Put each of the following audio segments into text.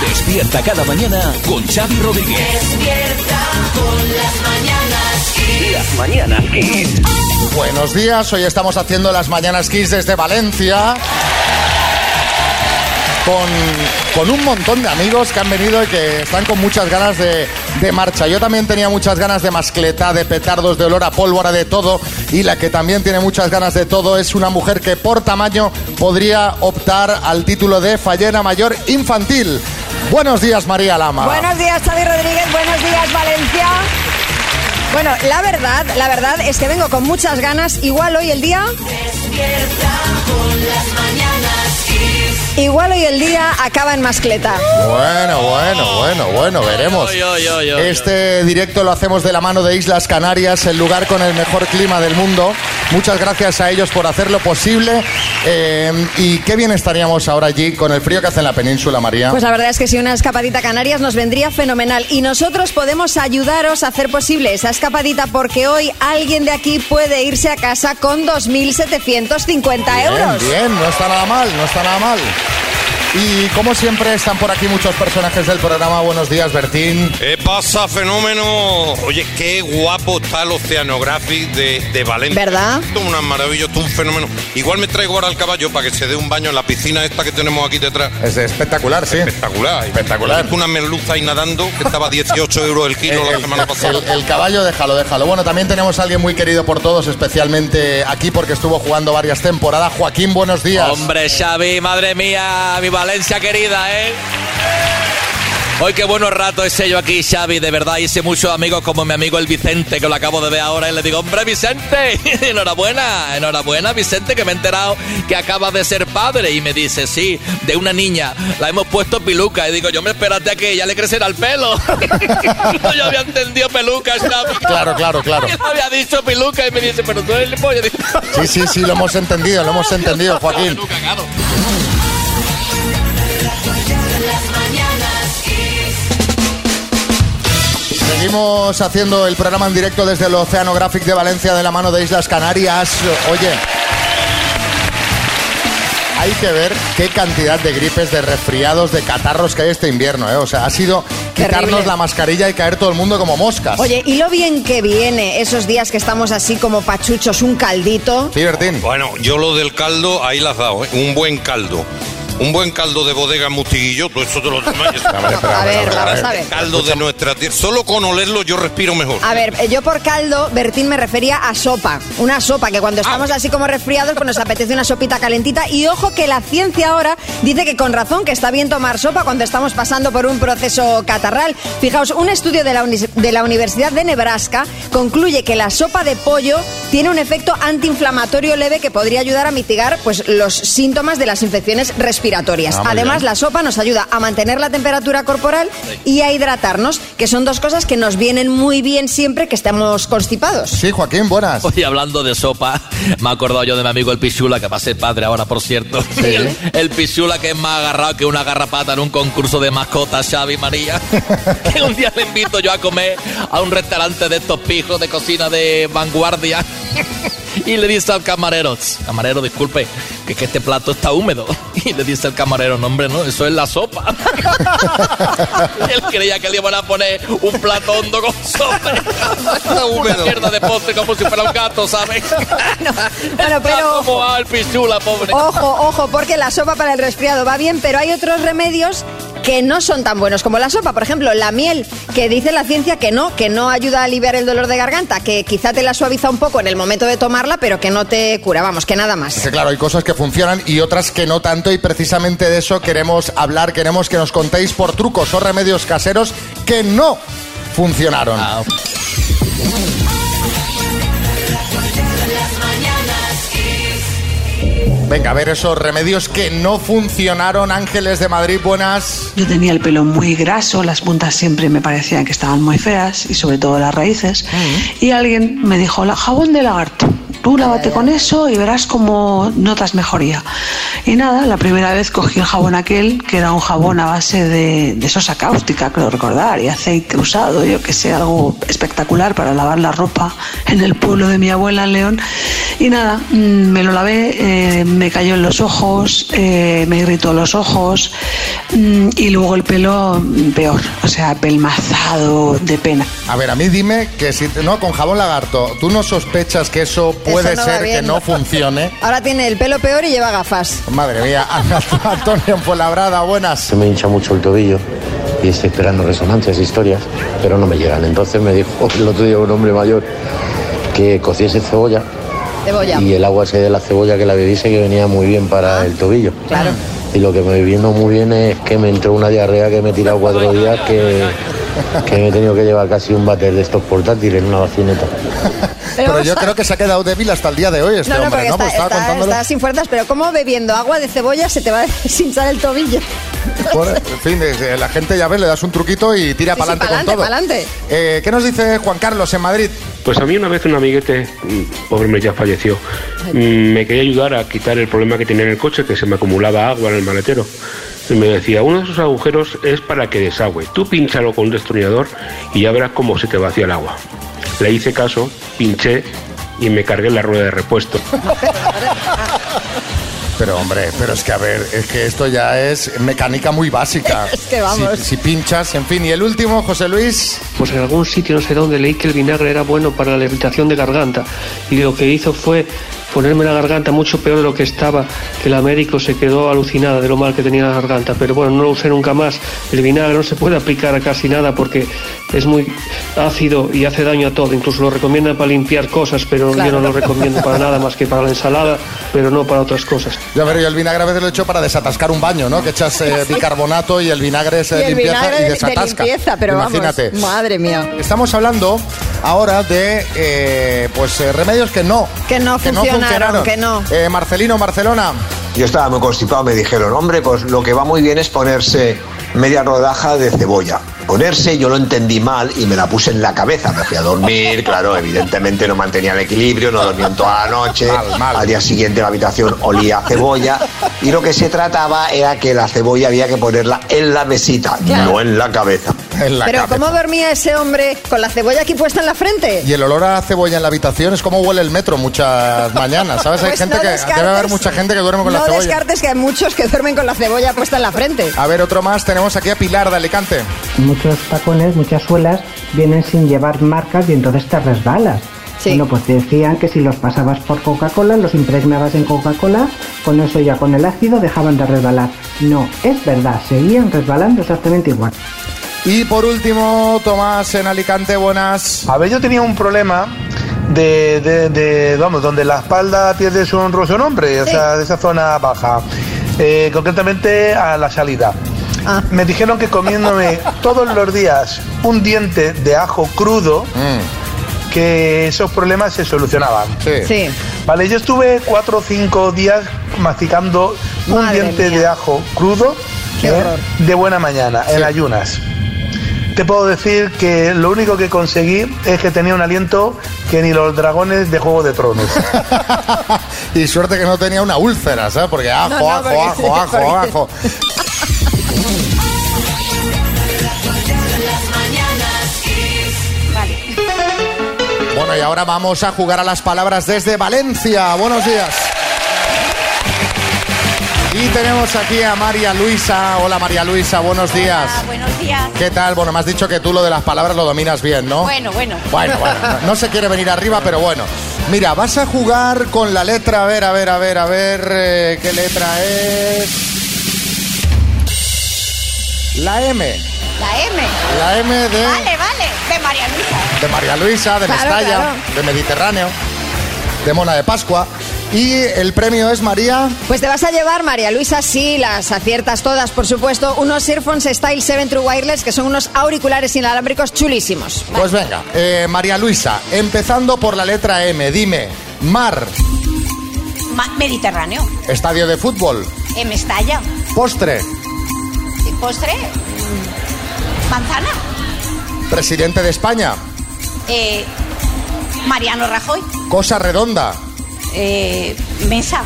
Despierta cada mañana con Xavi Rodríguez. despierta con las mañanas Kiss. Las mañanas Kiss. Buenos días, hoy estamos haciendo las Mañanas Kiss desde Valencia. Con, con un montón de amigos que han venido y que están con muchas ganas de, de marcha. Yo también tenía muchas ganas de mascleta, de petardos, de olor a pólvora, de todo. Y la que también tiene muchas ganas de todo es una mujer que por tamaño podría optar al título de fallera mayor infantil. Buenos días, María Lama. Buenos días, Xavi Rodríguez. Buenos días, Valencia. Bueno, la verdad, la verdad es que vengo con muchas ganas. Igual hoy el día, Despierta con las mañanas. Igual hoy el día acaba en mascleta. Bueno, bueno, bueno, bueno, veremos. Este directo lo hacemos de la mano de Islas Canarias, el lugar con el mejor clima del mundo. Muchas gracias a ellos por hacerlo posible. Eh, y qué bien estaríamos ahora allí con el frío que hace en la península, María. Pues la verdad es que si una escapadita a Canarias nos vendría fenomenal. Y nosotros podemos ayudaros a hacer posible esa escapadita porque hoy alguien de aquí puede irse a casa con 2.750 euros. Bien, bien, no está nada mal, no está nada mal. Y como siempre están por aquí muchos personajes del programa. Buenos días, Bertín. ¿Qué pasa, fenómeno? Oye, qué guapo está el Oceanographic de, de Valencia. ¿Verdad? Esto es una maravilla, esto es un fenómeno. Igual me traigo ahora al caballo para que se dé un baño en la piscina esta que tenemos aquí detrás. Es espectacular, sí. Espectacular. Espectacular. Una merluza ahí nadando que estaba a 18 euros el kilo la semana pasada. el- el caballo, déjalo, déjalo. Bueno, también tenemos a alguien muy querido por todos, especialmente aquí porque estuvo jugando varias temporadas. Joaquín, buenos días. Hombre, Xavi, madre mía, mi Valencia querida, ¿eh? Hoy qué buenos ratos ese yo aquí, Xavi, de verdad. Hice muchos amigos como mi amigo el Vicente, que lo acabo de ver ahora, y le digo, hombre, Vicente, enhorabuena, enhorabuena, Vicente, que me he enterado que acabas de ser padre. Y me dice, sí, de una niña, la hemos puesto piluca. Y digo, yo me espérate a que ya le crecerá el pelo. no, yo había entendido peluca, Xavi. Claro, claro, claro. Él había dicho piluca y me dice, pero tú eres el pollo. Sí, sí, sí, lo hemos entendido, lo hemos entendido, Joaquín. Peluca, claro. Seguimos haciendo el programa en directo desde el Oceanographic de Valencia de la mano de Islas Canarias. Oye, hay que ver qué cantidad de gripes, de resfriados, de catarros que hay este invierno, ¿eh? O sea, ha sido quitarnos Terrible. la mascarilla y caer todo el mundo como moscas. Oye, y lo bien que viene esos días que estamos así como pachuchos, un caldito. Sí, Bertín. Bueno, yo lo del caldo, ahí la has dado, ¿eh? Un buen caldo. Un buen caldo de bodega mutiguillo, todo eso te lo tomas. A ver, vamos a ver. Caldo de nuestra tierra. Solo con olerlo yo respiro mejor. A ver, eh, yo por caldo, Bertín me refería a sopa. Una sopa que cuando estamos así como resfriados, pues nos apetece una sopita calentita. Y ojo que la ciencia ahora dice que con razón que está bien tomar sopa cuando estamos pasando por un proceso catarral. Fijaos, un estudio de la, uni- de la Universidad de Nebraska concluye que la sopa de pollo tiene un efecto antiinflamatorio leve que podría ayudar a mitigar pues, los síntomas de las infecciones respiratorias. Ah, Además, bien. la sopa nos ayuda a mantener la temperatura corporal y a hidratarnos, que son dos cosas que nos vienen muy bien siempre que estemos constipados. Sí, Joaquín, buenas. Oye, hablando de sopa, me he acordado yo de mi amigo el Pichula, que va a ser padre ahora, por cierto. El, el Pichula que es más agarrado que una garrapata en un concurso de mascotas, Xavi María. que un día le invito yo a comer a un restaurante de estos pijos de cocina de vanguardia. Y le dice al camarero, "Tss, camarero, disculpe, que, que este plato está húmedo. Y le dice el camarero, no hombre, no, eso es la sopa. Él creía que le iban a poner un plato hondo con sopa. Una húmedo. mierda de postre como si fuera un gato, ¿sabes? Bueno, pero ¿Cómo va el pichula, pobre? ojo, ojo, porque la sopa para el resfriado va bien, pero hay otros remedios que no son tan buenos como la sopa. Por ejemplo, la miel, que dice la ciencia que no, que no ayuda a aliviar el dolor de garganta, que quizá te la suaviza un poco en el momento de tomarla, pero que no te cura, vamos, que nada más. Que claro, hay cosas que funcionan y otras que no tanto y precisamente de eso queremos hablar, queremos que nos contéis por trucos o remedios caseros que no funcionaron. Ah, Venga, a ver esos remedios que no funcionaron. Ángeles de Madrid, buenas. Yo tenía el pelo muy graso, las puntas siempre me parecían que estaban muy feas y sobre todo las raíces. Y alguien me dijo, la jabón de lagarto, tú lávate con eso y verás cómo notas mejoría. Y nada, la primera vez cogí el jabón aquel, que era un jabón a base de, de sosa cáustica, creo recordar, y aceite usado, yo que sé, algo espectacular para lavar la ropa en el pueblo de mi abuela en León. Y nada, mm, me lo lavé, eh, me cayó en los ojos, eh, me irritó los ojos mm, y luego el pelo mm, peor, o sea, pelmazado de pena. A ver, a mí dime que si no con jabón lagarto, ¿tú no sospechas que eso puede No va ser que no funcione? Ahora tiene el pelo peor y lleva gafas. Madre mía, Antonio Fuenlabrada, buenas. Se me hincha mucho el tobillo y estoy esperando resonancias, historias, pero no me llegan. Entonces me dijo el otro día un hombre mayor que cociese cebolla Cebolla. y el agua ese de la cebolla que la bebiese que venía muy bien para el tobillo. Claro. Y lo que me vino muy bien es que me entró una diarrea que me he tirado cuatro días que, que me he tenido que llevar casi un váter de estos portátiles en una vacineta. Pero yo creo que se ha quedado débil hasta el día de hoy este No, no, hombre, ¿no? está, Pues estaba está- sin fuerzas, pero ¿cómo bebiendo agua de cebolla se te va a deshinchar el tobillo? Bueno, en fin, eh, la gente ya ves, le das un truquito y tira Sí, para sí, adelante con todo. pa'lante. Eh, ¿Qué nos dice Juan Carlos en Madrid? Pues a mí una vez un amiguete, mm, pobre hombre ya falleció, mm, me quería ayudar a quitar el problema que tenía en el coche, que se me acumulaba agua en el maletero. Y me decía, uno de esos agujeros es para que desagüe. Tú pínchalo con un destornillador y ya verás cómo se te vacía el agua. Le hice caso, pinché y me cargué la rueda de repuesto. Pero hombre, pero es que a ver, es que esto ya es mecánica muy básica. Es que vamos. Si, si pinchas, en fin. Y el último, José Luis. Pues en algún sitio, no sé dónde, leí que el vinagre era bueno para la irritación de garganta. Y lo que hizo fue ponerme la garganta mucho peor de lo que estaba, que la médico se quedó alucinada de lo mal que tenía la garganta. Pero bueno, no lo usé nunca más. El vinagre no se puede aplicar a casi nada porque es muy ácido y hace daño a todo. Incluso lo recomiendan para limpiar cosas, pero yo no lo recomiendo para nada más que para la ensalada, pero no para otras cosas. Yo, a ver, yo el vinagre a veces lo he hecho para desatascar un baño, ¿no? Que echas eh, bicarbonato y el vinagre es el limpieza vinagre y de- de desatasca. limpieza, pero Imagínate. vamos, madre mía. Estamos hablando ahora de eh, pues eh, remedios que no. Que no funcionaron, que no. Eh, Marcelino, Barcelona. Yo estaba muy constipado, me dijeron, hombre, pues lo que va muy bien es ponerse media rodaja de cebolla. Ponerse, yo lo entendí mal y me la puse en la cabeza. Me fui a dormir, claro, evidentemente no mantenía el equilibrio, no dormía en toda la noche. Mal, mal. Al día siguiente la habitación olía a cebolla. Y lo que se trataba era que la cebolla había que ponerla en la mesita, Claro. no en la cabeza. En la Pero cabeza. ¿cómo dormía ese hombre con la cebolla aquí puesta en la frente? Y el olor a cebolla en la habitación es como huele el metro muchas mañanas, ¿sabes? Hay Pues gente no que descartes- debe haber mucha gente que duerme con no la cebolla. descartes que hay muchos que duermen con la cebolla puesta en la frente. A ver, otro más. Tenemos aquí a Pilar de Alicante. Muchos tacones, muchas suelas vienen sin llevar marcas y entonces te resbalas. Sí. Bueno, pues te decían que si los pasabas por Coca-Cola, los impregnabas en Coca-Cola, con eso ya con el ácido dejaban de resbalar. No, es verdad, seguían resbalando exactamente igual. Y por último, Tomás en Alicante, buenas. A ver, yo tenía un problema de, de- de, vamos, donde la espalda pierde su honroso nombre, o Sí. sea, de esa zona baja, Eh, concretamente a la salida. Ah. Me dijeron que comiéndome todos los días un diente de ajo crudo, Mm, que esos problemas se solucionaban. sí. Sí. Vale, yo estuve cuatro o cinco días masticando un Madre diente mía. de ajo crudo Qué ¿eh? de buena mañana, en Sí. ayunas. Te puedo decir que lo único que conseguí es que tenía un aliento que ni los dragones de Juego de Tronos. y suerte que no tenía una úlcera, ¿sabes? Porque ajo, No, no, ajo, porque- ajo, ajo, ajo. Bueno, y ahora vamos a jugar a las palabras desde Valencia. Buenos días. Y tenemos aquí a María Luisa. Hola María Luisa, buenos días. buenos días. ¿Qué tal? Bueno, me has dicho que tú lo de las palabras lo dominas bien, ¿no? Bueno, bueno. Bueno, bueno, no, no se quiere venir arriba, pero bueno. Mira, vas a jugar con la letra, a ver, a ver, a ver, a ver, eh, ¿qué letra es? La M. La M. La M de, Vale, vale. De María Luisa. de María Luisa, de Claro, Mestalla, claro. de Mediterráneo, de Mona de Pascua. Y el premio es María. Pues te vas a llevar, María Luisa, sí, las aciertas todas, por supuesto, unos Earphones Style 7 True Wireless, que son unos auriculares inalámbricos chulísimos. Pues venga, eh, María Luisa, empezando por la letra M, dime, mar, Ma- Mediterráneo. estadio de fútbol, En Mestalla. postre, Y postre. Manzana. presidente de España, Eh, Mariano Rajoy. cosa redonda, Eh, mesa.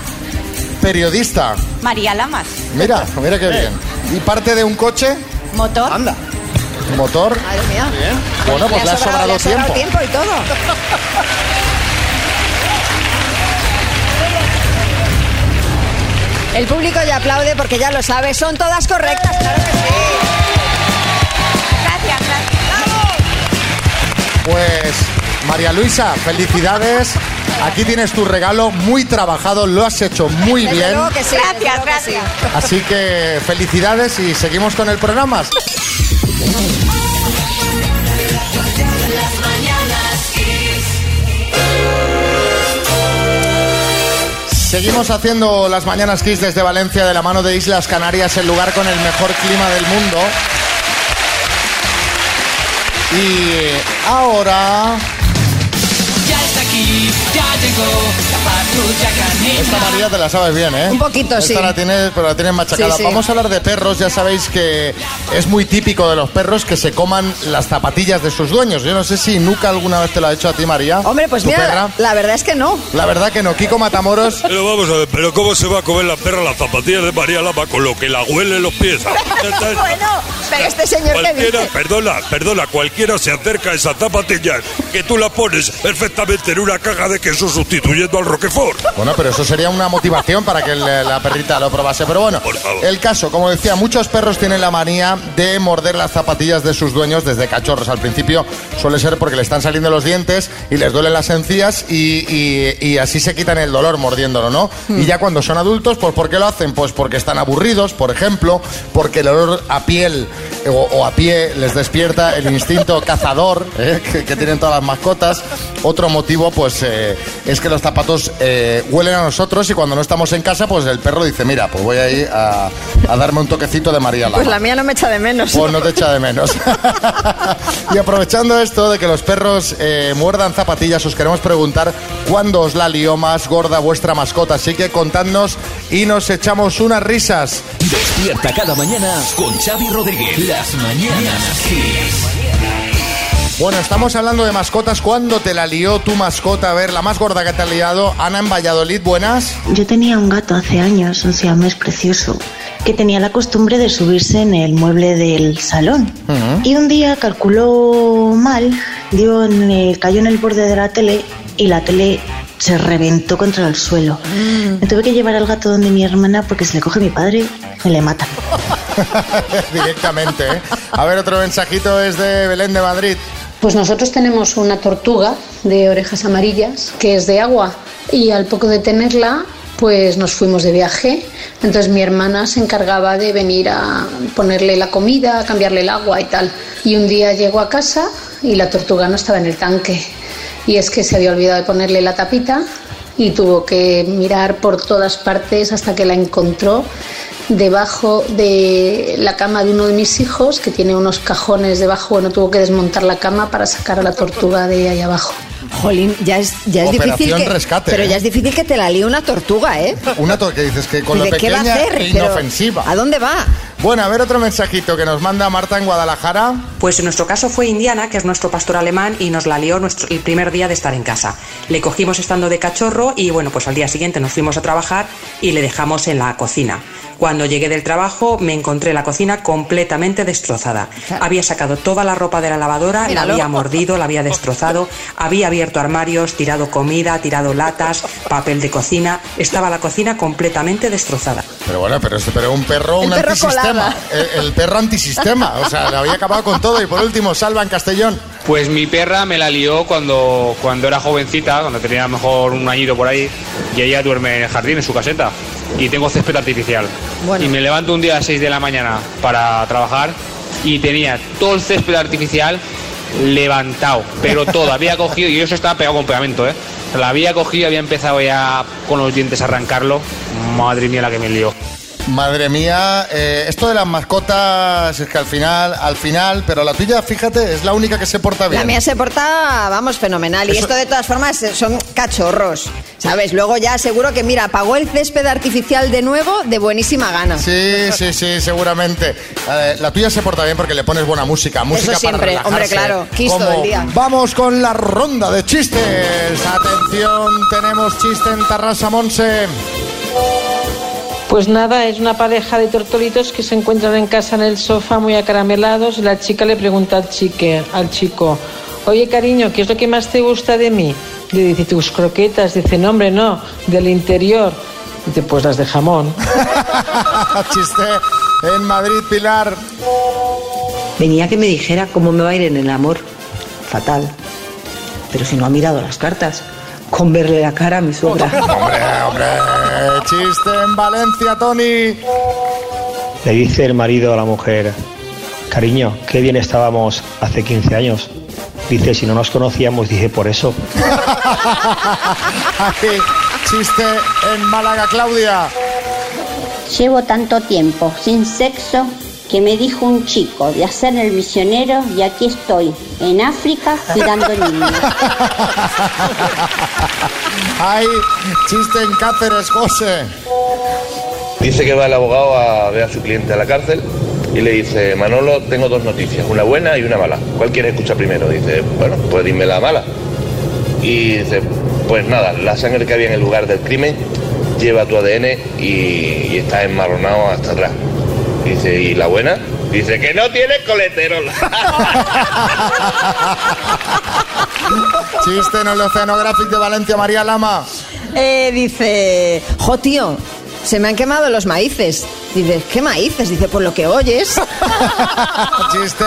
periodista. María Lamas. Mira, mira qué bien. ¿Y parte de un coche? Motor. Anda. ¿Motor? Madre mía. Bueno, pues le ha sobrado le ha sobrado tiempo. tiempo y todo. El público ya aplaude porque ya lo sabe, son todas correctas, claro que sí. Gracias, gracias. Pues, María Luisa, felicidades. Aquí tienes tu regalo muy trabajado, lo has hecho muy Desde bien. luego que sí, Gracias, desde luego que gracias. sí. Así que felicidades y seguimos con el programa. Seguimos haciendo las mañanas Kiss desde Valencia de la mano de Islas Canarias, el lugar con el mejor clima del mundo. Y ahora aquí, ya llegó la patrulla canina. Esta María te la sabes bien, ¿eh? Un poquito, Esta sí. la tienes, pero la tienes machacada. Sí, sí. Vamos a hablar de perros. Ya sabéis que es muy típico de los perros que se coman las zapatillas de sus dueños. Yo no sé si nunca alguna vez te lo ha hecho a ti, María. Hombre, pues ¿Tu mira, perra? la verdad es que no. La verdad que no. Kiko Matamoros. Pero vamos a ver, pero ¿cómo se va a comer la perra las zapatillas de María Lama con lo que la huele en los pies? bueno, pero este señor que Cualquiera, dice... perdona, perdona, cualquiera se acerca a esas zapatillas que tú la pones perfectamente en una caja de queso sustituyendo al Roquefort. Bueno, pero eso sería una motivación para que la perrita lo probase. Pero bueno, el caso, como decía, muchos perros tienen la manía de morder las zapatillas de sus dueños desde cachorros. Al principio suele ser porque le están saliendo los dientes y les duelen las encías y, y- y así se quitan el dolor mordiéndolo, ¿no? Y ya cuando son adultos, pues ¿por qué lo hacen? Pues porque están aburridos, por ejemplo, porque el olor a piel o, o a pie les despierta el instinto cazador ¿eh? que, que tienen todas las mascotas. Otro motivo, pues, eh, es que los zapatos eh, huelen a nosotros y cuando no estamos en casa, pues el perro dice, mira, pues voy a ir a, a darme un toquecito de María Lama. Pues la mía no me echa de menos. Pues no te echa de menos. y aprovechando esto de que los perros eh, muerdan zapatillas, os queremos preguntar cuándo os la lió más gorda vuestra mascota. Así que contadnos y nos echamos unas risas. Despierta cada mañana con Xavi Rodríguez. Las mañanas Kiss. Bueno, estamos hablando de mascotas. ¿Cuándo te la lió tu mascota? A ver, la más gorda que te ha liado. Ana en Valladolid, buenas. Yo tenía un gato hace años, un siamés precioso, que tenía la costumbre de subirse en el mueble del salón. Y un día calculó mal, dio en el- cayó en el borde de la tele y la tele se reventó contra el suelo. Me tuve que llevar al gato donde mi hermana porque si le coge mi padre, me le mata. Directamente, ¿eh? A ver, otro mensajito es de Belén de Madrid. Pues nosotros tenemos una tortuga de orejas amarillas que es de agua y al poco de tenerla pues nos fuimos de viaje. Entonces mi hermana se encargaba de venir a ponerle la comida, a cambiarle el agua y tal. Y un día llegó a casa y la tortuga no estaba en el tanque. Y es que se había olvidado de ponerle la tapita y tuvo que mirar por todas partes hasta que la encontró debajo de la cama de uno de mis hijos, que tiene unos cajones debajo. Bueno, tuvo que desmontar la cama para sacar a la tortuga de ahí abajo. Jolín, ya es, ya es Operación difícil que, rescate, pero ¿eh? ya es difícil que te la líe una tortuga, ¿eh? Una to- que dices que con ¿Y lo qué va a pequeña hacer? e Pero, inofensiva. ¿A dónde va? Bueno, a ver otro mensajito que nos manda Marta en Guadalajara. Pues en nuestro caso fue Indiana, que es nuestro pastor alemán, y nos la lió nuestro, el primer día de estar en casa. Le cogimos estando de cachorro y bueno, pues al día siguiente nos fuimos a trabajar y le dejamos en la cocina. Cuando llegué del trabajo me encontré la cocina completamente destrozada. Había sacado toda la ropa de la lavadora, la había mordido, la había destrozado, había abierto armarios, tirado comida, tirado latas, papel de cocina. Estaba la cocina completamente destrozada. Pero bueno, pero, este- pero un perro, El un perro antisistema. colada. El, el perro antisistema. O sea, le había acabado con todo. Y por último, Salva en Castellón. Pues mi perra me la lió cuando, cuando era jovencita, cuando tenía a lo mejor un añito por ahí, y ella duerme en el jardín, en su caseta, y tengo césped artificial. Y me levanto un día a las 6 de la mañana para trabajar y tenía todo el césped artificial levantado, pero todo, había cogido, y eso estaba pegado con pegamento, ¿eh? La había cogido y había empezado ya con los dientes a arrancarlo. Madre mía la que me lió. Madre mía, eh, esto de las mascotas es que al final, al final, pero la tuya, fíjate, es la única que se porta bien. La mía se porta, vamos, fenomenal. Y esto de todas formas eh, son cachorros, ¿sabes? Luego ya seguro que, mira, pagó el césped artificial de nuevo de buenísima gana. Sí, sí, sí, seguramente. Eh, la tuya se porta bien porque le pones buena música, música para siempre, relajarse. hombre, claro, Kiss todo el día. Vamos con la ronda de chistes. Atención, tenemos chiste en Tarrasa Monse. Pues nada, es una pareja de tortolitos que se encuentran en casa en el sofá muy acaramelados y la chica le pregunta al, chique, al chico, oye cariño, ¿qué es lo que más te gusta de mí? Le dice, tus croquetas. Dice, no hombre, no, del interior. Dice, pues las de jamón. Chiste en Madrid, Pilar. Venía que me dijera cómo me va a ir en el amor. Fatal. Pero si no ha mirado las cartas, con verle la cara a mi suegra. Hombre, hombre. Chiste en Valencia, Tony. Le dice el marido a la mujer, cariño, qué bien estábamos hace 15 años. Dice, si no nos conocíamos, dije por eso. Aquí, chiste en Málaga, Claudia. Llevo tanto tiempo sin sexo que me dijo un chico de hacer el misionero y aquí estoy, en África, cuidando niños. Ay, chiste en Cáceres, José. Dice que va el abogado a ver a su cliente a la cárcel y le dice, Manolo, tengo dos noticias, una buena y una mala. ¿Cuál quieres escuchar primero? Dice, bueno, pues dime la mala. Y dice, pues nada, la sangre que había en el lugar del crimen lleva tu ADN y, y está enmarronado hasta atrás. Dice, ¿y la buena? Dice que no tiene colesterol. Chiste en el Oceanographic de Valencia, María Lama. Eh, dice, jo tío, se me han quemado los maíces. Dice, ¿qué maíces? Dice, por lo que oyes. Chiste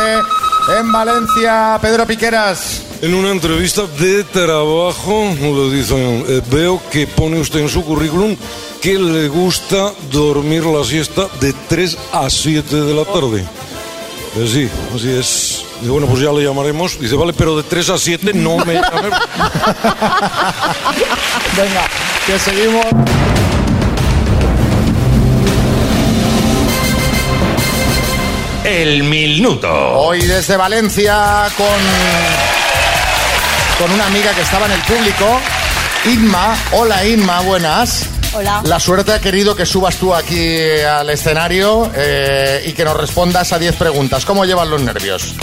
en Valencia, Pedro Piqueras. En una entrevista de trabajo le dicen, eh, veo que pone usted en su currículum que le gusta dormir la siesta de 3 a 7 de la tarde. Eh, sí, así es. Bueno, pues ya le llamaremos. Dice, vale, pero de 3 a 7 no me llame. Venga, que seguimos. El minuto. Hoy desde Valencia con, con una amiga que estaba en el público, Inma. Hola Inma, buenas. Hola. La suerte ha querido que subas tú aquí al escenario eh, y que nos respondas a 10 preguntas. ¿Cómo llevan los nervios?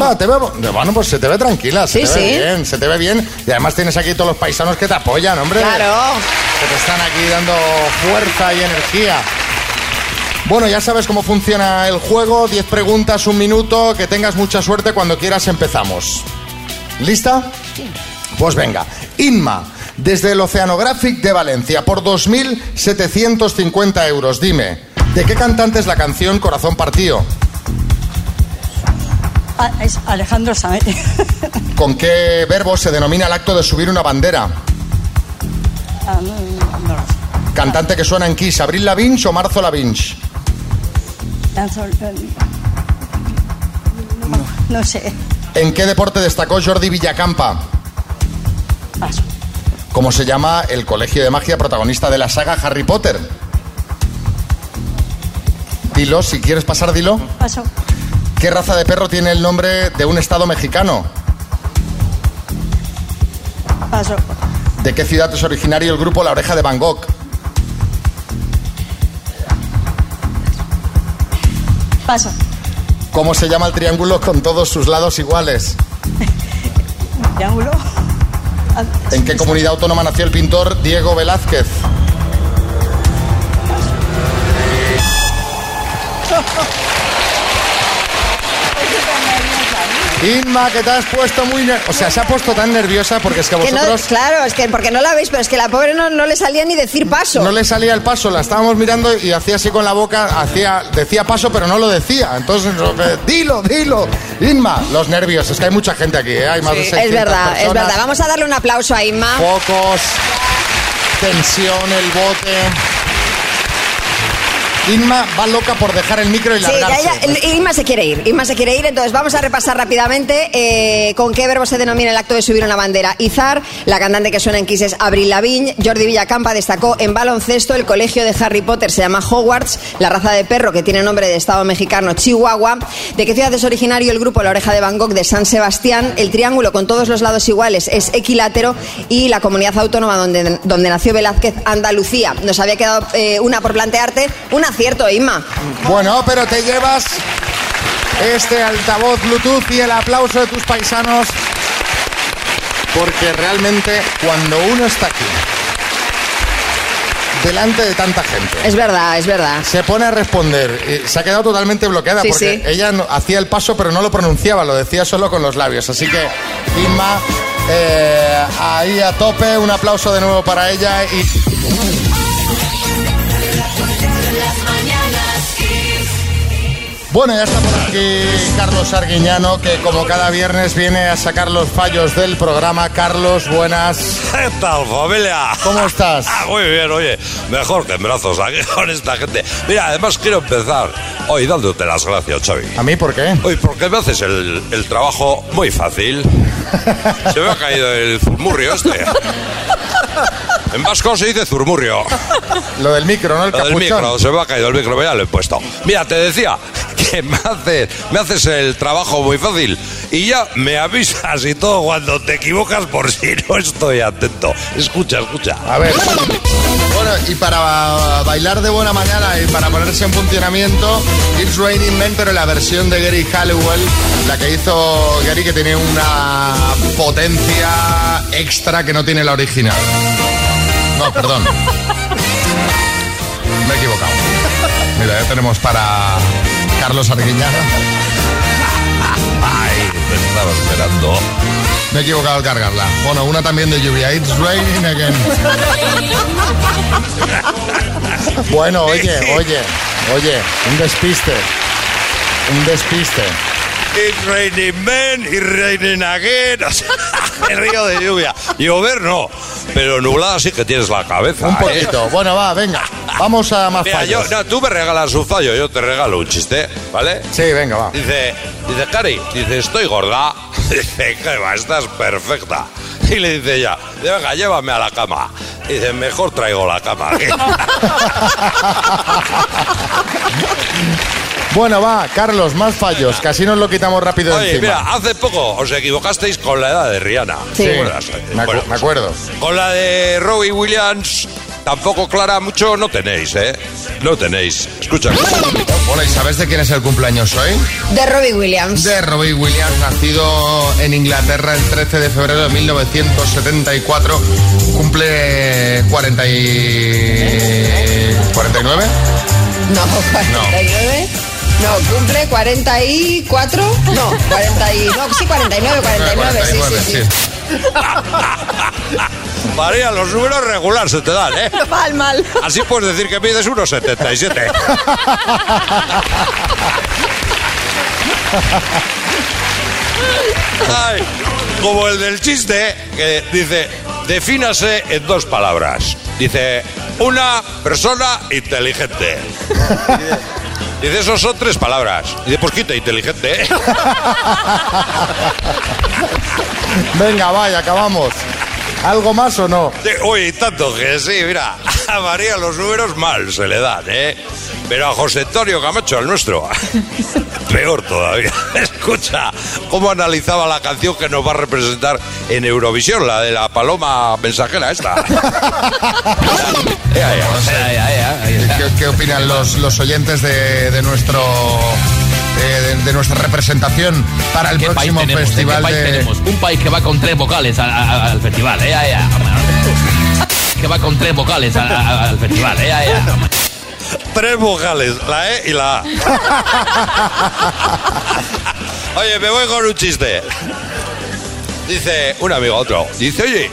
Ah, te veo, bueno, pues se te ve tranquila, se Sí, te ve sí. bien, se te ve bien. Y además tienes aquí todos los paisanos que te apoyan, hombre. Claro. Que te están aquí dando fuerza y energía. Bueno, ya sabes cómo funciona el juego. 10 preguntas, un minuto. Que tengas mucha suerte. Cuando quieras empezamos. ¿Lista? Pues venga. Inma, desde el Oceanographic de Valencia, por 2.750 euros. Dime, ¿de qué cantante es la canción Corazón Partido? Ah, es Alejandro Saez. ¿Con qué verbo se denomina el acto de subir una bandera? Ah, no, no. Cantante que suena en Kiss, ¿Abril Lavigne o Marzo Lavigne? No, no sé. ¿En qué deporte destacó Jordi Villacampa? Paso. ¿Cómo se llama el colegio de magia protagonista de la saga Harry Potter? Dilo, si quieres pasar, dilo. Paso. ¿Qué raza de perro tiene el nombre de un estado mexicano? Paso. ¿De qué ciudad es originario el grupo La Oreja de Van Gogh? Paso. ¿Cómo se llama el triángulo con todos sus lados iguales? Triángulo. ¿En qué comunidad autónoma nació el pintor Diego Velázquez? Inma, que te has puesto muy nerviosa. O sea, se ha puesto tan nerviosa porque es que Que no- vosotros claro, es que porque no la veis, pero es que la pobre no, no le salía ni decir paso. no le salía el paso, la estábamos mirando y hacía así con la boca, hacía, decía paso, pero no lo decía. Entonces, dilo, dilo. Inma, los nervios, es que hay mucha gente aquí, ¿eh? hay más de Sí, 600 es verdad, es verdad. Vamos a darle un aplauso a Inma. Focos, tensión, el bote. Inma va loca por dejar el micro y Sí, ya, largarse. ya, el- Inma se quiere ir, Inma se quiere ir, entonces vamos a repasar rápidamente eh, con qué verbo se denomina el acto de subir una bandera. Izar, la cantante que suena en Kiss es Abril Lavigne, Jordi Villacampa destacó en baloncesto, el colegio de Harry Potter se llama Hogwarts, la raza de perro que tiene nombre de estado mexicano Chihuahua, de qué ciudad es originario el grupo La Oreja de Van Gogh de San Sebastián, el triángulo con todos los lados iguales es equilátero y la comunidad autónoma donde, donde nació Velázquez, Andalucía. Nos había quedado eh, una por plantearte, un acierto, Inma. Bueno, pero te llevas este altavoz Bluetooth y el aplauso de tus paisanos. Porque realmente cuando uno está aquí, delante de tanta gente. Es verdad, es verdad. Se pone a responder. y se ha quedado totalmente bloqueada Sí, porque sí. ella no- hacía el paso pero no lo pronunciaba, lo decía solo con los labios. Así que, Inma, eh, ahí a tope, un aplauso de nuevo para ella y... Bueno, ya está por aquí Carlos Arguiñano, que como cada viernes viene a sacar los fallos del programa. Carlos, buenas. ¿Qué tal, familia? ¿Cómo estás? Ah, muy bien, oye, mejor que en brazos aquí con esta gente. Mira, además quiero empezar hoy dándote las gracias, Xavi. ¿A mí por qué? Hoy, porque me haces el, el trabajo muy fácil. Se me ha caído el zurmurrio este. En vasco se dice zurmurrio. Lo del micro, ¿no? El Lo del capuchón. micro, se me ha caído el micro, ya lo he puesto. Mira, te decía que me haces, me haces el trabajo muy fácil y ya me avisas y todo cuando te equivocas por si no estoy atento. Escucha, escucha. A ver. Bueno, y para bailar de buena mañana y para ponerse en funcionamiento, It's Raining Men, pero la versión de Gary Halliwell, la que hizo Gary, que tiene una potencia extra que no tiene la original. No, perdón. Me he equivocado. Mira, ya tenemos para Carlos Arguiñano. Ay, te esperando. Me he equivocado al cargarla. Bueno, una también de lluvia. It's raining again. Bueno, oye, oye, oye, un despiste. Un despiste. It's raining men, it's raining again. O sea, el río de lluvia. Llover no, pero nublada sí que tienes la cabeza. Un ¿eh? poquito. Bueno, va, venga. Vamos a más Mira, yo, fallos. no, tú me regalas un fallo, yo te regalo un chiste, ¿vale? Sí, venga, va. Dice, dice, Cari, dice, estoy gorda. Dice, ¿qué va? Estás perfecta. Y le dice ella, venga, llévame a la cama. Dice, mejor traigo la cama. aquí". Bueno, va, Carlos, más fallos. Casi nos lo quitamos rápido Oye, encima. mira, hace poco os equivocasteis con la edad de Rihanna. Sí. ¿Te acuerdas? Me, acu- Bueno, me acuerdo. Con la de Robbie Williams, tampoco clara mucho no tenéis, ¿eh? No tenéis. Escucha. Bueno, ¿y sabes de quién es el cumpleaños hoy? De Robbie Williams. De Robbie Williams, nacido en Inglaterra el 13 de febrero de 1974. Cumple 40 y... 49. No, 49. No, cumple 44. No, 40 y... No, sí, 49, 49, sí, sí, sí. María, los números regular se te dan, ¿eh? Mal, mal. Así puedes decir que mides 1,77. Ay, como el del chiste que dice, defínase en dos palabras. Dice, una persona inteligente. Dice, esos son tres palabras. Dice, pues quita inteligente. ¿eh? Venga, vaya, acabamos. ¿Algo más o no? Uy, tanto que sí, mira, a María los números mal se le dan, ¿eh? Pero a José Antonio Camacho, al nuestro, peor todavía. Escucha cómo analizaba la canción que nos va a representar en Eurovisión, la de la paloma mensajera esta. Ya, ya. ¿Qué, qué opinan los, los oyentes de, de nuestro de, de nuestra representación para el ¿Qué país próximo tenemos? festival ¿Qué país de tenemos? Un país que va con tres vocales al, al- al festival, eh. Va con tres vocales al, al- al festival, eh. Tres vocales, la E y la A. Oye, me voy con un chiste. Dice un amigo a otro. Dice, oye,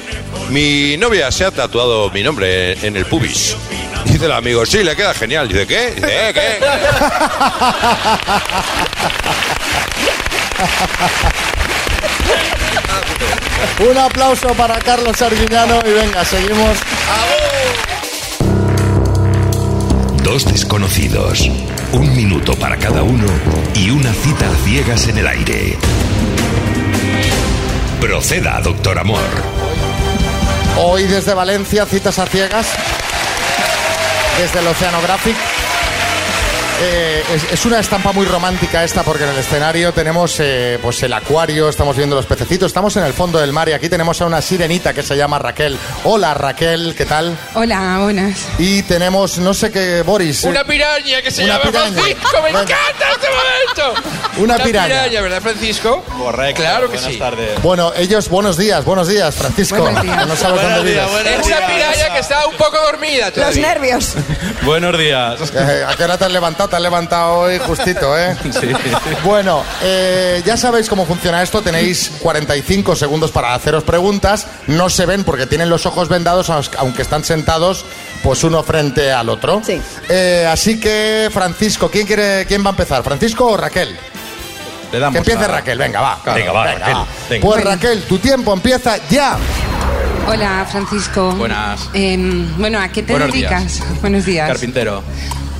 mi novia se ha tatuado mi nombre en el pubis. Dice el amigo, sí, le queda genial. Dice, ¿qué? Dice, "Eh, ¿qué? Un aplauso para Carlos Arguiñano y venga, seguimos. Dos desconocidos, un minuto para cada uno y una cita a ciegas en el aire. Proceda, doctor Amor. Hoy desde Valencia, citas a ciegas, desde el Oceanographic. Eh, es, es una estampa muy romántica esta porque en el escenario tenemos eh, pues el acuario, estamos viendo los pececitos, estamos en el fondo del mar y aquí tenemos a una sirenita que se llama Raquel. Hola Raquel, ¿qué tal? Hola, buenas. Y tenemos, no sé qué, Boris. eh, Una piraña que se Una llama piraña. Francisco. Me encanta este momento. Una piraña. ¿verdad, Francisco? Correcto. Claro que sí. Bueno, ellos, buenos días, buenos días, Francisco. Buenos días. no sabes Buenos dónde días, vives. Es una piraña que está un poco dormida Los todavía. nervios. Buenos días. Eh, ¿A qué hora te has levantado? Te has levantado hoy justito, ¿eh? Sí. Bueno, eh, ya sabéis cómo funciona esto. Tenéis 45 segundos para haceros preguntas. No se ven porque tienen los ojos vendados, aunque- aunque están sentados, pues uno frente al otro. Sí. Eh, así que, Francisco, ¿quién quiere, quién va a empezar? ¿Francisco o Raquel? Le damos Que empiece a- Raquel, venga, va. Venga, va, Raquel, venga. Pues Raquel, tu tiempo empieza ya. Hola, Francisco. Buenas. Em, bueno, ¿a qué te Buenos dedicas? Buenos días. Carpintero.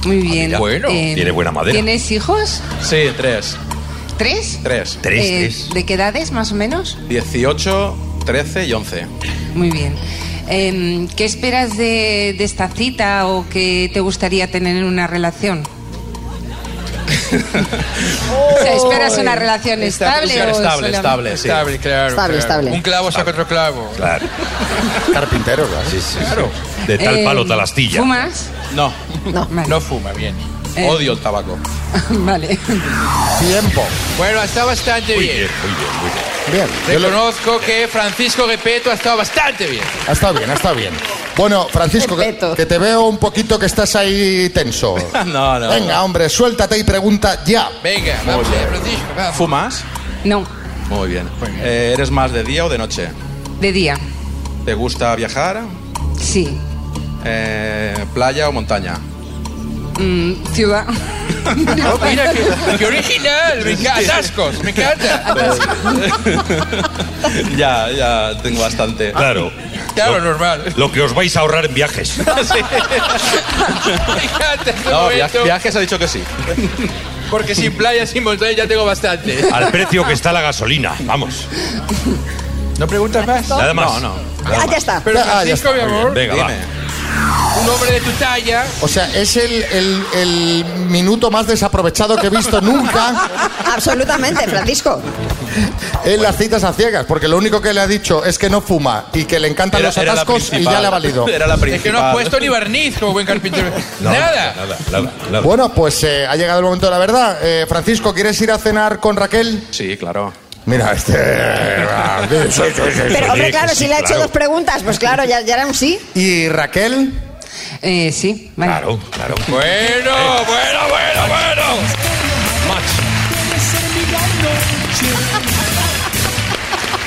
Muy bien. Bueno, Em, tiene buena madera. ¿Tienes hijos? Sí, tres. ¿Tres? Tres. Eh, ¿De qué edades, más o menos? 18, 13 y 11. Muy bien. Em, ¿Qué esperas de, de esta cita o qué te gustaría tener en una relación? O sea, ¿Esperas una relación estable o Estable, estable, sí. Estable, claro. Estable, claro. estable. Un clavo saca otro clavo. Claro. Carpintero, claro. Sí, sí. Claro. De tal Em, palo, tal astilla. ¿Fumas? No, No. No fuma, bien. Eh. odio el tabaco. vale. Tiempo. Bueno, ha estado bastante Muy bien. bien, muy bien, muy bien. Bien. Reconozco que Francisco Repeto ha estado bastante bien. Ha estado bien, ha estado bien. Bueno, Francisco, que, te veo un poquito que estás ahí tenso. No, no. Venga, hombre, suéltate y pregunta ya. Venga, vamos Francisco. vamos. ¿Fumas? No, Muy bien. Eh, ¿Eres más de día o de noche? de día. ¿Te gusta viajar? Sí. Eh, ¿Playa o montaña? Mm, ciudad. Oh, mira, qué, qué original. Me encanta. Atascos, me encanta. ya, ya tengo bastante. Claro. Claro, normal. Lo que os vais a ahorrar en viajes. Me encanta este No, via- momento, viajes ha dicho que sí. Porque sin playa, sin montaña ya tengo bastante. Al precio que está la gasolina. Vamos. ¿No preguntas más? Nada más. No, no. Ah, ya está. Pero Ah, ya Francisco, está, mi amor, Venga, va. Dime. Un hombre de tu talla. O sea, es el, el- el minuto más desaprovechado que he visto nunca Absolutamente, Francisco. en las citas a ciegas, porque lo único que le ha dicho es que no fuma y que le encantan Era- los era la atascos y principal. ya le ha valido. Era la Es que no has principal. puesto ni barniz como buen carpintero. No, Nada. Nada, nada, nada. Bueno, pues eh, ha llegado el momento de la verdad. Eh, Francisco, ¿quieres ir a cenar con Raquel? Sí, claro. Mira, este... Pero, hombre, claro, si le ha hecho dos preguntas, pues claro, ya, ya era un sí. ¿Y Raquel? Eh, sí, vale. Claro, claro. Bueno, bueno, bueno, bueno.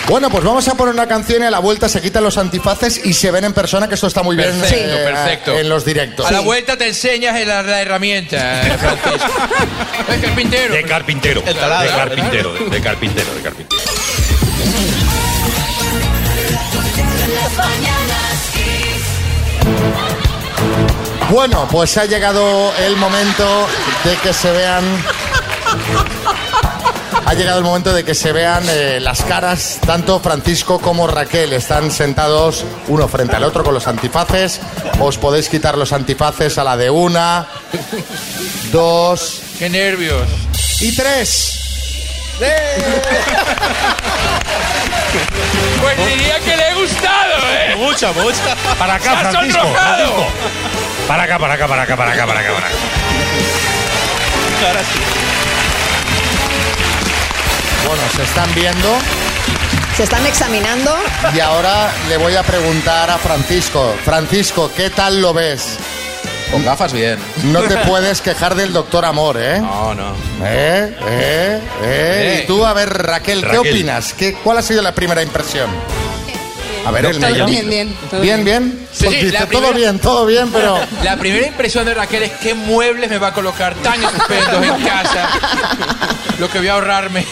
Bueno, pues vamos a poner una canción y a la vuelta se quitan los antifaces y se ven en persona, que esto está muy bien Perfecto, eh, perfecto. en los directos. A la vuelta te enseñas la, la herramienta, eh, Francisco. Es carpintero. De carpintero. El taladro, de carpintero, de, de carpintero, de carpintero. Bueno, pues ha llegado el momento de que se vean. Ha llegado el momento de que se vean eh, las caras, tanto Francisco como Raquel. Están sentados uno frente al otro con los antifaces. Os podéis quitar los antifaces a la de una, dos Qué nervios. y tres. Pues diría que le he gustado, ¿eh? Mucha, mucha. Para acá, ¡Se ha Francisco. sonrojado! Francisco. Para acá, para acá, para acá, para acá, para acá, para acá. Ahora sí. Bueno, se están viendo Se están examinando. y ahora le voy a preguntar a Francisco. Francisco, ¿qué tal lo ves? Con gafas bien. No te puedes quejar del doctor Amor, ¿eh? No, no. ¿Eh? ¿Eh? ¿Eh? Eh. Y tú, a ver, Raquel, ¿qué Raquel. opinas? ¿Qué, ¿Cuál ha sido la primera impresión? A ver, el bien, bien. Bien, bien. Sí, Pues sí, todo primera- bien, todo bien, pero... La primera impresión de Raquel es qué muebles me va a colocar tan estupendos en casa. Lo que voy a ahorrarme.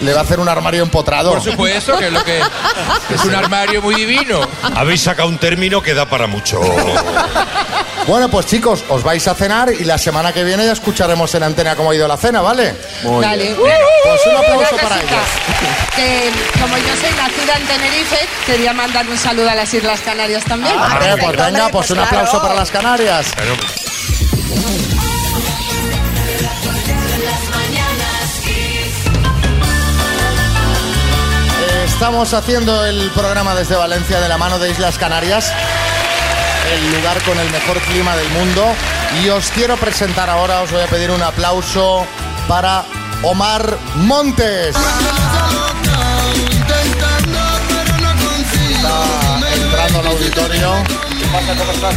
Le va a hacer un armario empotrado. Por supuesto, que es lo que es un armario muy divino. Habéis sacado un término que da para mucho. Bueno, pues chicos, os vais a cenar y la semana que viene ya escucharemos en antena cómo ha ido la cena, ¿vale? Dale. Pues un aplauso Una para cosita, ellos. Que como yo soy nacida en Tenerife, quería mandar un saludo a las Islas Canarias también. Ah, pues venga, pues un aplauso para las Canarias. Estamos haciendo el programa desde Valencia de la mano de Islas Canarias, el lugar con el mejor clima del mundo. Y os quiero presentar ahora, os voy a pedir un aplauso para Omar Montes. Saludando al auditorio.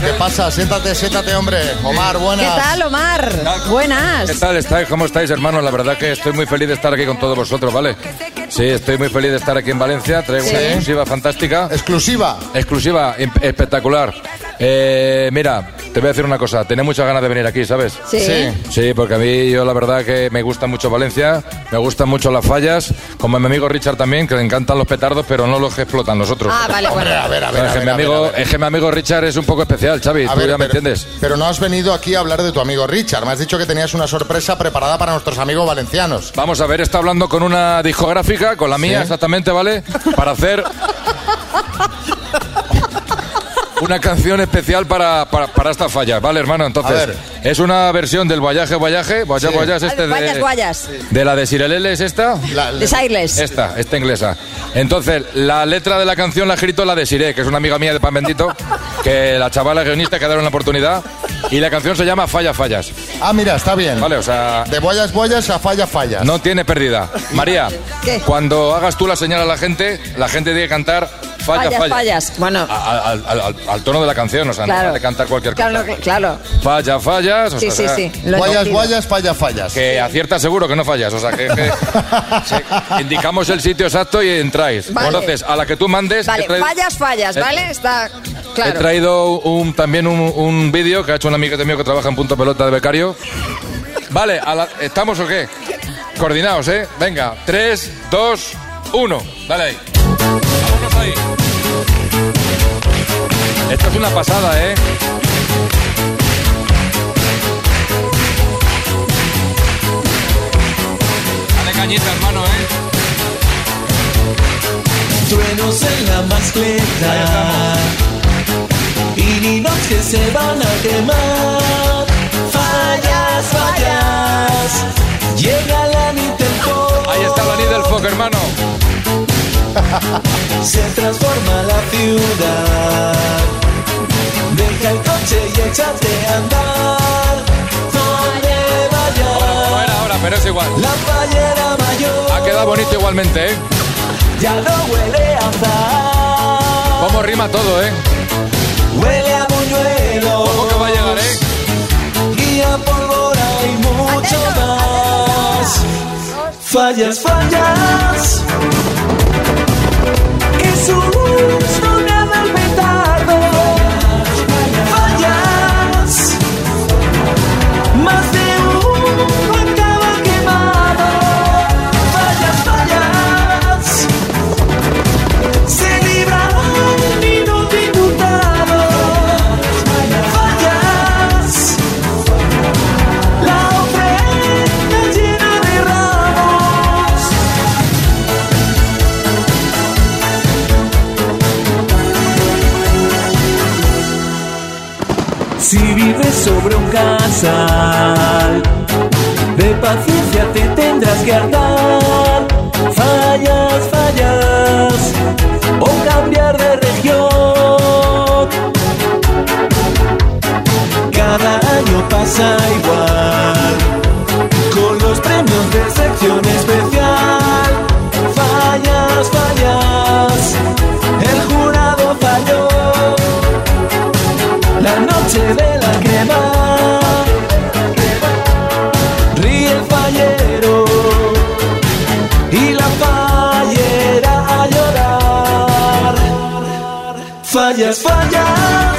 ¿Qué pasa? Siéntate, siéntate, hombre. Omar, ¿Qué buenas. tal, Omar? Buenas. ¿Qué tal estáis? ¿Cómo estáis, hermanos? La verdad que estoy muy feliz de estar aquí con todos vosotros, ¿vale? Sí, estoy muy feliz de estar aquí en Valencia. Traigo una exclusiva fantástica. Exclusiva. Exclusiva, espectacular. Eh, mira, te voy a decir una cosa. Tenía muchas ganas de venir aquí, ¿sabes? Sí. Sí. Sí, porque a mí yo la verdad que me gusta mucho Valencia, me gustan mucho las fallas, como a mi amigo Richard también, que le encantan los petardos, pero no los que explotan los otros. Ah, vale, bueno. a ver, a ver, es, a que ver, mi a ver, amigo, a ver. es que mi amigo Richard es un poco especial, Xavi, A tú ver, ya me entiendes. Pero no has venido aquí a hablar de tu amigo Richard. Me has dicho que tenías una sorpresa preparada para nuestros amigos valencianos. Vamos a ver, está hablando con una discográfica, con la mía Sí. exactamente, ¿vale? Para hacer una canción especial para, para, para esta falla, ¿vale, hermano? Entonces, es una versión del Voyage Voyage, Voyage Sí. Voyage este Guayas, de, guayas. de la de Sirelele, ¿es esta? De Siles. Esta, esta inglesa. Entonces, la letra de la canción la ha escrito la de Siré, que es una amiga mía de Pan Bendito, que la chavala guionista que dieron la oportunidad, y la canción se llama Falla Fallas. Ah, mira, está bien. Vale, o sea... De boyas, boyas a falla, fallas. No tiene pérdida. María, cuando hagas tú la señal a la gente, la gente tiene que cantar falla, Fallas, falla. fallas. Bueno, A- Al, al- al- al tono de la canción, o sea, Claro. no vale cantar cualquier cosa. claro, que- claro. Falla, fallas. o Sí, sea, sí, sí. Lo he Guayas, entendido. guayas, falla, fallas. Que aciertas seguro que no fallas, o sea, que, que- sí, indicamos el sitio exacto y entráis. Vale. Entonces, a la que tú mandes, Vale, he traído, fallas, fallas, he- ¿vale? Está he claro. traído un, también un, un vídeo que ha hecho un amigo mío que trabaja en Punto Pelota de becario. Vale, a la- ¿estamos o qué? Coordinados, ¿eh? Venga, 3, 2, 1. Dale ahí. Ahí. Esto es una pasada, ¿eh? Dale cañita, hermano, ¿eh? Truenos en la mascleta y nidos que se van a quemar. Fallas, fallas, llega la Nintendo. Ahí está la foco, hermano. Se transforma la ciudad. Deja el coche y échate a andar. No era ahora, pero es igual. La fallera mayor. Ha quedado bonito igualmente, ¿eh? Ya no huele a azar. Cómo rima todo, ¿eh? Huele a buñuelo. ¿Cómo que va a llegar, eh? Y a pólvora y mucho más. Fallas, fallas. Que de paciencia te tendrás que hartar. Fallas, fallas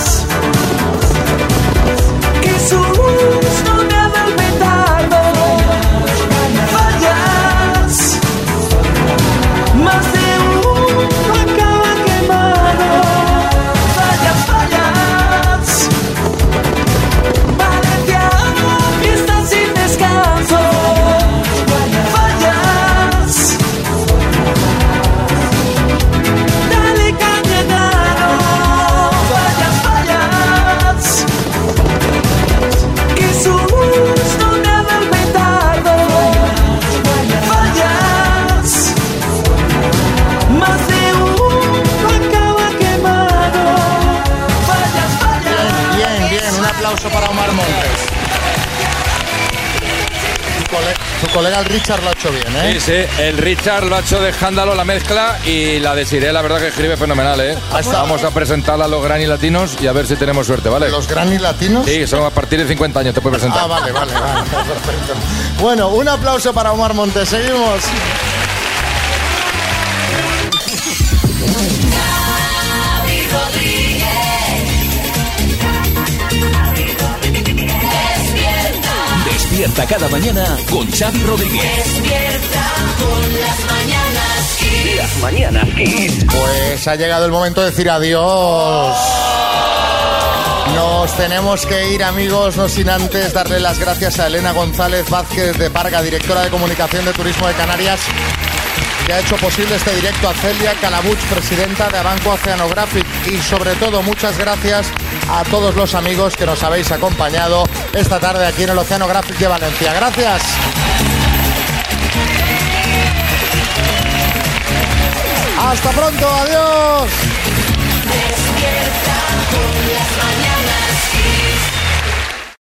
colega el Richard lo ha hecho bien, ¿eh? Sí, sí, el Richard lo ha hecho de escándalo la mezcla y la Desiree, la verdad que escribe fenomenal, ¿eh? Vamos a presentarla a los Granny Latinos y a ver si tenemos suerte, ¿vale? ¿Los Granny Latinos? Sí, son a partir de 50 años, te puedes presentar. Ah, vale, vale, vale. Perfecto. Bueno, un aplauso para Omar Montes. Seguimos. Despierta cada mañana con Xavi Rodríguez. Despierta con las mañanas Kiss. Las mañanas Kiss. Pues ha llegado el momento de decir adiós. Nos tenemos que ir, amigos, no sin antes darle las gracias a Elena González Vázquez de Parga, directora de Comunicación de Turismo de Canarias, que ha hecho posible este directo a Celia Calabuch, presidenta de Abanco Oceanographic. Y sobre todo, muchas gracias a todos los amigos que nos habéis acompañado esta tarde aquí en el Oceanographic de Valencia. Gracias. Hasta pronto, adiós.